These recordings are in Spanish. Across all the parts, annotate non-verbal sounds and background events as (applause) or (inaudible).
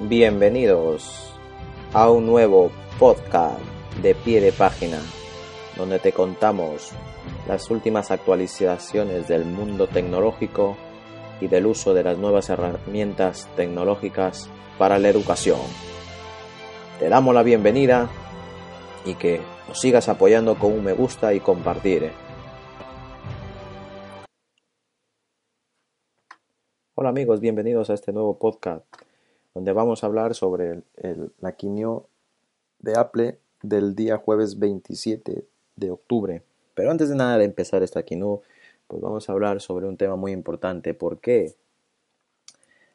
Bienvenidos a un nuevo podcast de pie de página, donde te contamos las últimas actualizaciones del mundo tecnológico y del uso de las nuevas herramientas tecnológicas para la educación. Te damos la bienvenida y que nos sigas apoyando con un me gusta y compartir. Hola amigos, bienvenidos a este nuevo podcast donde vamos a hablar sobre el, la quimio de Apple del día jueves 27 de octubre. Pero antes de nada de empezar esta quimio, pues vamos a hablar sobre un tema muy importante. ¿Por qué?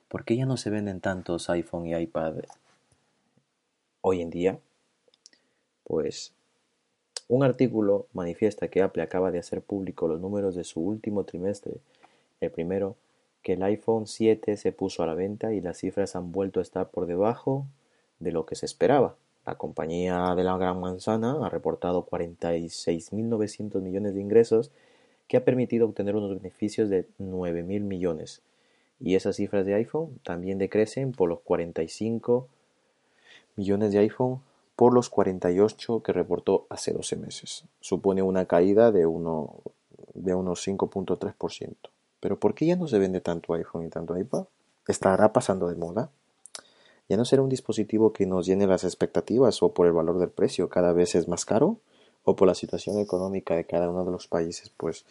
¿Por qué ya no se venden tantos iPhone y iPad hoy en día? Pues un artículo manifiesta que Apple acaba de hacer público los números de su último trimestre, el primero que el iPhone 7 se puso a la venta y las cifras han vuelto a estar por debajo de lo que se esperaba. La compañía de la Gran Manzana ha reportado 46.900 millones de ingresos que ha permitido obtener unos beneficios de 9.000 millones. Y esas cifras de iPhone también decrecen por los 45 millones de iPhone por los 48 que reportó hace 12 meses. Supone una caída de, uno, unos 5.3%. Pero ¿por qué ya no se vende tanto iPhone y tanto iPad? ¿Estará pasando de moda? ¿Ya no será un dispositivo que nos llene las expectativas o por el valor del precio cada vez es más caro? ¿O por la situación económica de cada uno de los países? Pues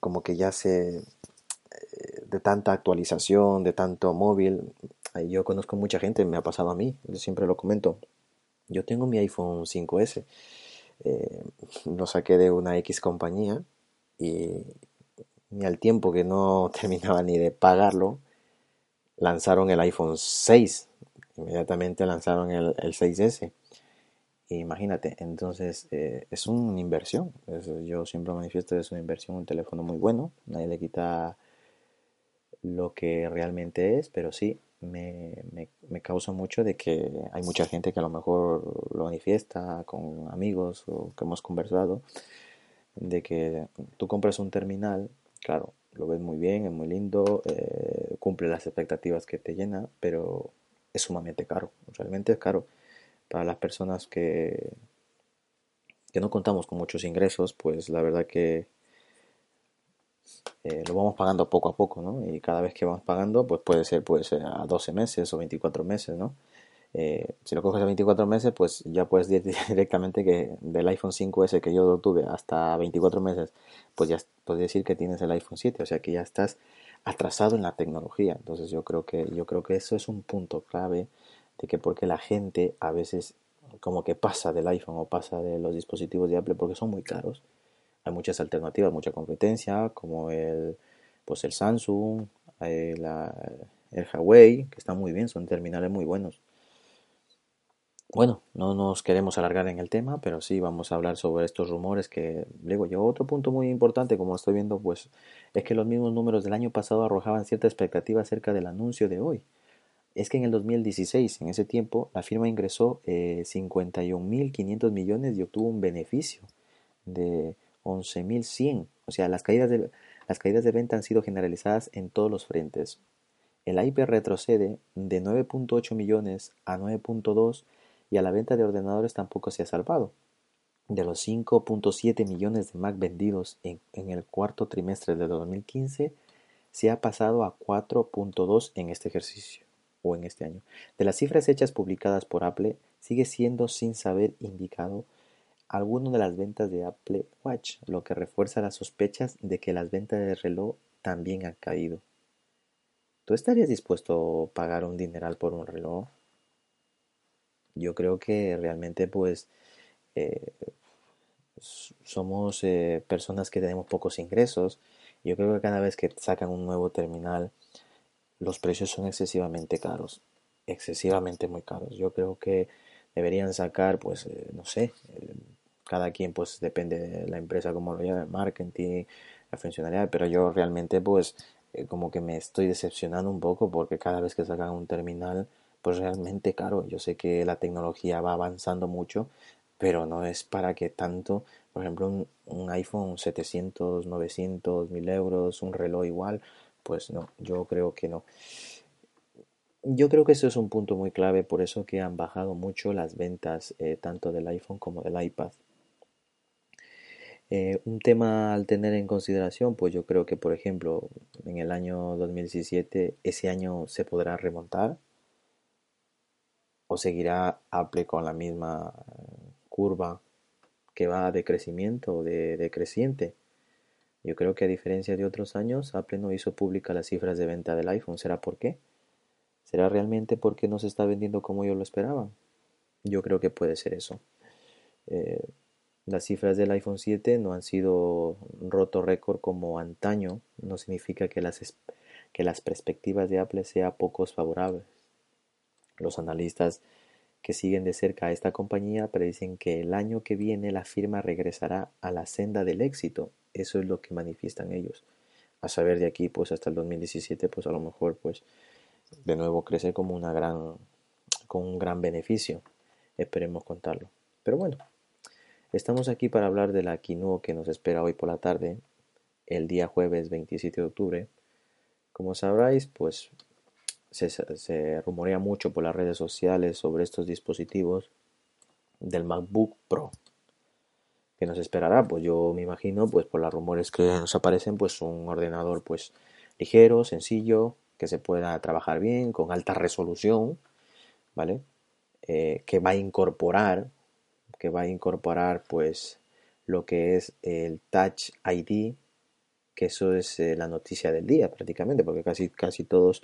como que ya se... Eh, de tanta actualización, de tanto móvil. Yo conozco mucha gente, me ha pasado a mí, yo siempre lo comento. Yo tengo mi iPhone 5S. Eh, (laughs) lo saqué de una X compañía y, ni al tiempo que no (laughs) terminaba ni de pagarlo, lanzaron el iPhone 6. Inmediatamente lanzaron el, 6S. Imagínate, entonces eh, es una inversión. yo siempre manifiesto que es una inversión, un teléfono muy bueno. Nadie le quita lo que realmente es, pero sí me, me, me, causa mucho de que hay mucha gente que a lo mejor lo manifiesta con amigos o que hemos conversado, de que tú compras un terminal Claro, lo ves muy bien, es muy lindo, eh, cumple las expectativas que te llena, pero es sumamente caro, realmente es caro. Para las personas que, que no contamos con muchos ingresos, pues la verdad que eh, lo vamos pagando poco a poco, ¿no? Y cada vez que vamos pagando, pues puede ser, puede ser a 12 meses o 24 meses, ¿no? Eh, si lo coges a 24 meses, pues ya puedes decir (laughs) directamente que del iPhone 5S que yo tuve hasta 24 meses, pues ya puedes decir que tienes el iPhone 7, o sea que ya estás atrasado en la tecnología. Entonces yo creo que yo creo que eso es un punto clave de que porque la gente a veces como que pasa del iPhone o pasa de los dispositivos de Apple porque son muy caros. Hay muchas alternativas, mucha competencia, como el pues el Samsung, el, el Huawei, que están muy bien, son terminales muy buenos. Bueno, no nos queremos alargar en el tema, pero sí vamos a hablar sobre estos rumores que digo yo. Otro punto muy importante, como estoy viendo, pues es que los mismos números del año pasado arrojaban cierta expectativa acerca del anuncio de hoy. Es que en el 2016, en ese tiempo, la firma ingresó eh, 51.500 millones y obtuvo un beneficio de 11.100. O sea, las caídas, de, las caídas de venta han sido generalizadas en todos los frentes. El IP retrocede de 9.8 millones a 9.2 y a la venta de ordenadores tampoco se ha salvado. De los 5.7 millones de Mac vendidos en, el cuarto trimestre de 2015, se ha pasado a 4.2 en este ejercicio o en este año. De las cifras hechas publicadas por Apple, sigue siendo sin saber indicado alguno de las ventas de Apple Watch, lo que refuerza las sospechas de que las ventas de reloj también han caído. ¿Tú estarías dispuesto a pagar un dineral por un reloj? Yo creo que realmente pues eh, somos eh, personas que tenemos pocos ingresos. Yo creo que cada vez que sacan un nuevo terminal, los precios son excesivamente caros, excesivamente muy caros. Yo creo que deberían sacar, pues, eh, no sé, cada quien, pues, depende de la empresa como lo llame, marketing, la funcionalidad, pero yo realmente, pues, como que me estoy decepcionando un poco porque cada vez que sacan un terminal, pues realmente caro. Yo sé que la tecnología va avanzando mucho, pero no es para que tanto, por ejemplo, un, iPhone 700, 900, 1000 euros, un reloj igual, pues no, yo creo que no. yo creo que eso es un punto muy clave, por eso que han bajado mucho las ventas eh, tanto del iPhone como del iPad. Eh, un tema al tener en consideración, pues yo creo que, por ejemplo, en el año 2017, ese año se podrá remontar o seguirá Apple con la misma curva que va de crecimiento o de decreciente. Yo creo que a diferencia de otros años, Apple no hizo pública las cifras de venta del iPhone. ¿Será por qué? ¿Será realmente porque no se está vendiendo como yo lo esperaba? Yo creo que puede ser eso. Eh, las cifras del iPhone 7 no han sido roto récord como antaño. No significa que las, que las perspectivas de Apple sean pocos favorables. Los analistas que siguen de cerca a esta compañía predicen que el año que viene la firma regresará a la senda del éxito. Eso es lo que manifiestan ellos. A saber de aquí pues hasta el 2017 pues a lo mejor pues de nuevo crece como una gran con un gran beneficio. Esperemos contarlo. Pero bueno, estamos aquí para hablar de la quinoa que nos espera hoy por la tarde, el día jueves 27 de octubre. Como sabráis, pues se, rumorea mucho por las redes sociales sobre estos dispositivos del MacBook Pro. ¿Qué nos esperará? Pues yo me imagino, pues por los rumores que nos aparecen, pues un ordenador pues ligero, sencillo, que se pueda trabajar bien, con alta resolución, ¿vale? Eh, que va a incorporar, que va a incorporar pues lo que es el Touch ID, que eso es eh, la noticia del día prácticamente, porque casi, casi todos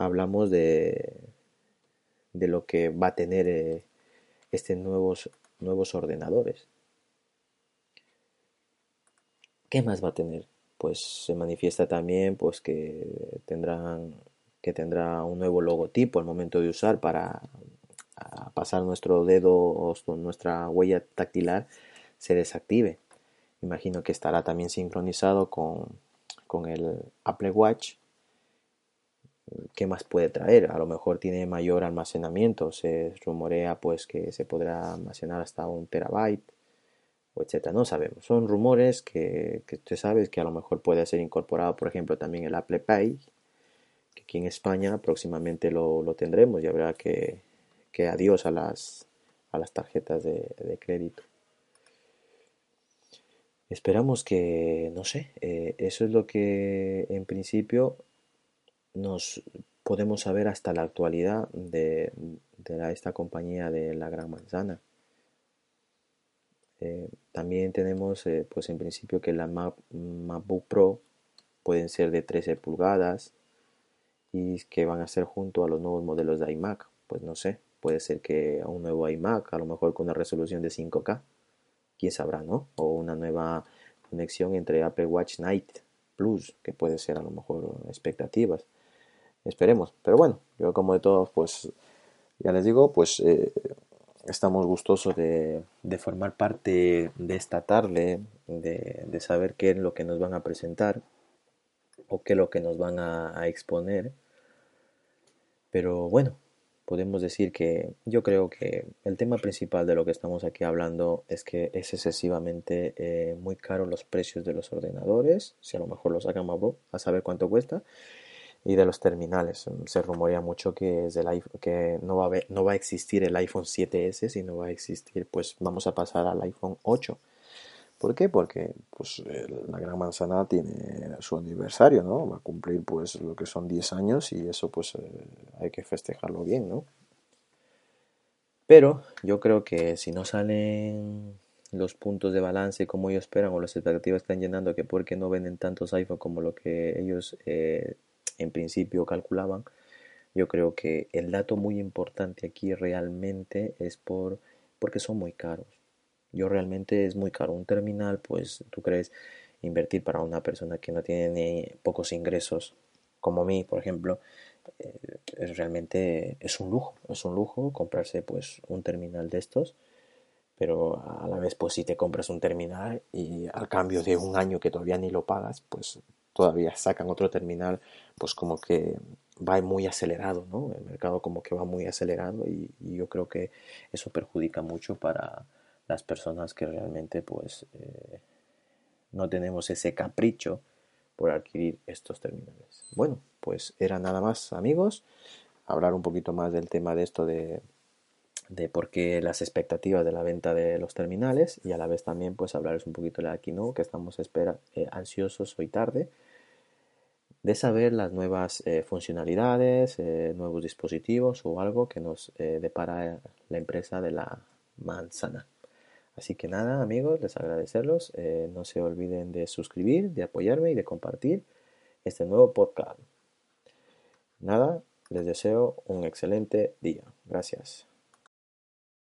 hablamos de, de lo que va a tener eh, este nuevos, nuevos ordenadores. ¿Qué más va a tener? Pues se manifiesta también pues que tendrán que tendrá un nuevo logotipo al momento de usar para pasar nuestro dedo o nuestra huella dactilar se desactive. Imagino que estará también sincronizado con, con el Apple Watch ¿qué más puede traer? A lo mejor tiene mayor almacenamiento, se rumorea pues que se podrá almacenar hasta un terabyte, o etcétera, no sabemos. Son rumores que, que usted sabe que a lo mejor puede ser incorporado, por ejemplo, también el Apple Pay, que aquí en España próximamente lo, lo tendremos y habrá que, que adiós a las, a las tarjetas de, de crédito. Esperamos que, no sé, eh, eso es lo que en principio nos podemos saber hasta la actualidad de, esta compañía de la Gran Manzana. Eh, también tenemos, eh, pues en principio, que la MacBook Pro pueden ser de 13 pulgadas y que van a ser junto a los nuevos modelos de iMac. Pues no sé, puede ser que un nuevo iMac, a lo mejor con una resolución de 5K, quién sabrá, ¿no? O una nueva conexión entre Apple Watch Night Plus, que puede ser a lo mejor expectativas. Esperemos. Pero bueno, yo como de todos, pues ya les digo, pues eh, estamos gustosos de, formar parte de esta tarde, de, saber qué es lo que nos van a presentar o qué es lo que nos van a, exponer. Pero bueno, podemos decir que yo creo que el tema principal de lo que estamos aquí hablando es que es excesivamente eh, muy caro los precios de los ordenadores, si a lo mejor los sacan más a saber cuánto cuesta, y de los terminales. Se rumorea mucho que, es el que no, va a no va a existir el iPhone 7S, sino va a existir, pues vamos a pasar al iPhone 8. ¿Por qué? Porque pues, la Gran Manzana tiene su aniversario, ¿no? Va a cumplir pues lo que son 10 años y eso pues eh, hay que festejarlo bien, ¿no? Pero yo creo que si no salen los puntos de balance como ellos esperan o las expectativas están llenando que porque no venden tantos iPhone como lo que ellos eh, en principio calculaban, yo creo que el dato muy importante aquí realmente es por porque son muy caros. Yo realmente es muy caro un terminal, pues tú crees invertir para una persona que no tiene ni pocos ingresos, como mí, por ejemplo, eh, es realmente es un lujo, es un lujo comprarse pues un terminal de estos, pero a la vez pues si te compras un terminal y al cambio de un año que todavía ni lo pagas, pues todavía sacan otro terminal, pues como que va muy acelerado, ¿no? El mercado como que va muy acelerado y, yo creo que eso perjudica mucho para las personas que realmente pues eh, no tenemos ese capricho por adquirir estos terminales. Bueno, pues era nada más amigos. hablar un poquito más del tema de esto de, de por qué las expectativas de la venta de los terminales y a la vez también pues hablarles un poquito de la Keynote que estamos espera, eh, ansiosos hoy tarde de saber las nuevas eh, funcionalidades, eh, nuevos dispositivos o algo que nos depara la empresa de la manzana. Así que nada amigos, les agradecerlos, no se olviden de suscribir, de apoyarme y de compartir este nuevo podcast. Nada, les deseo un excelente día. Gracias.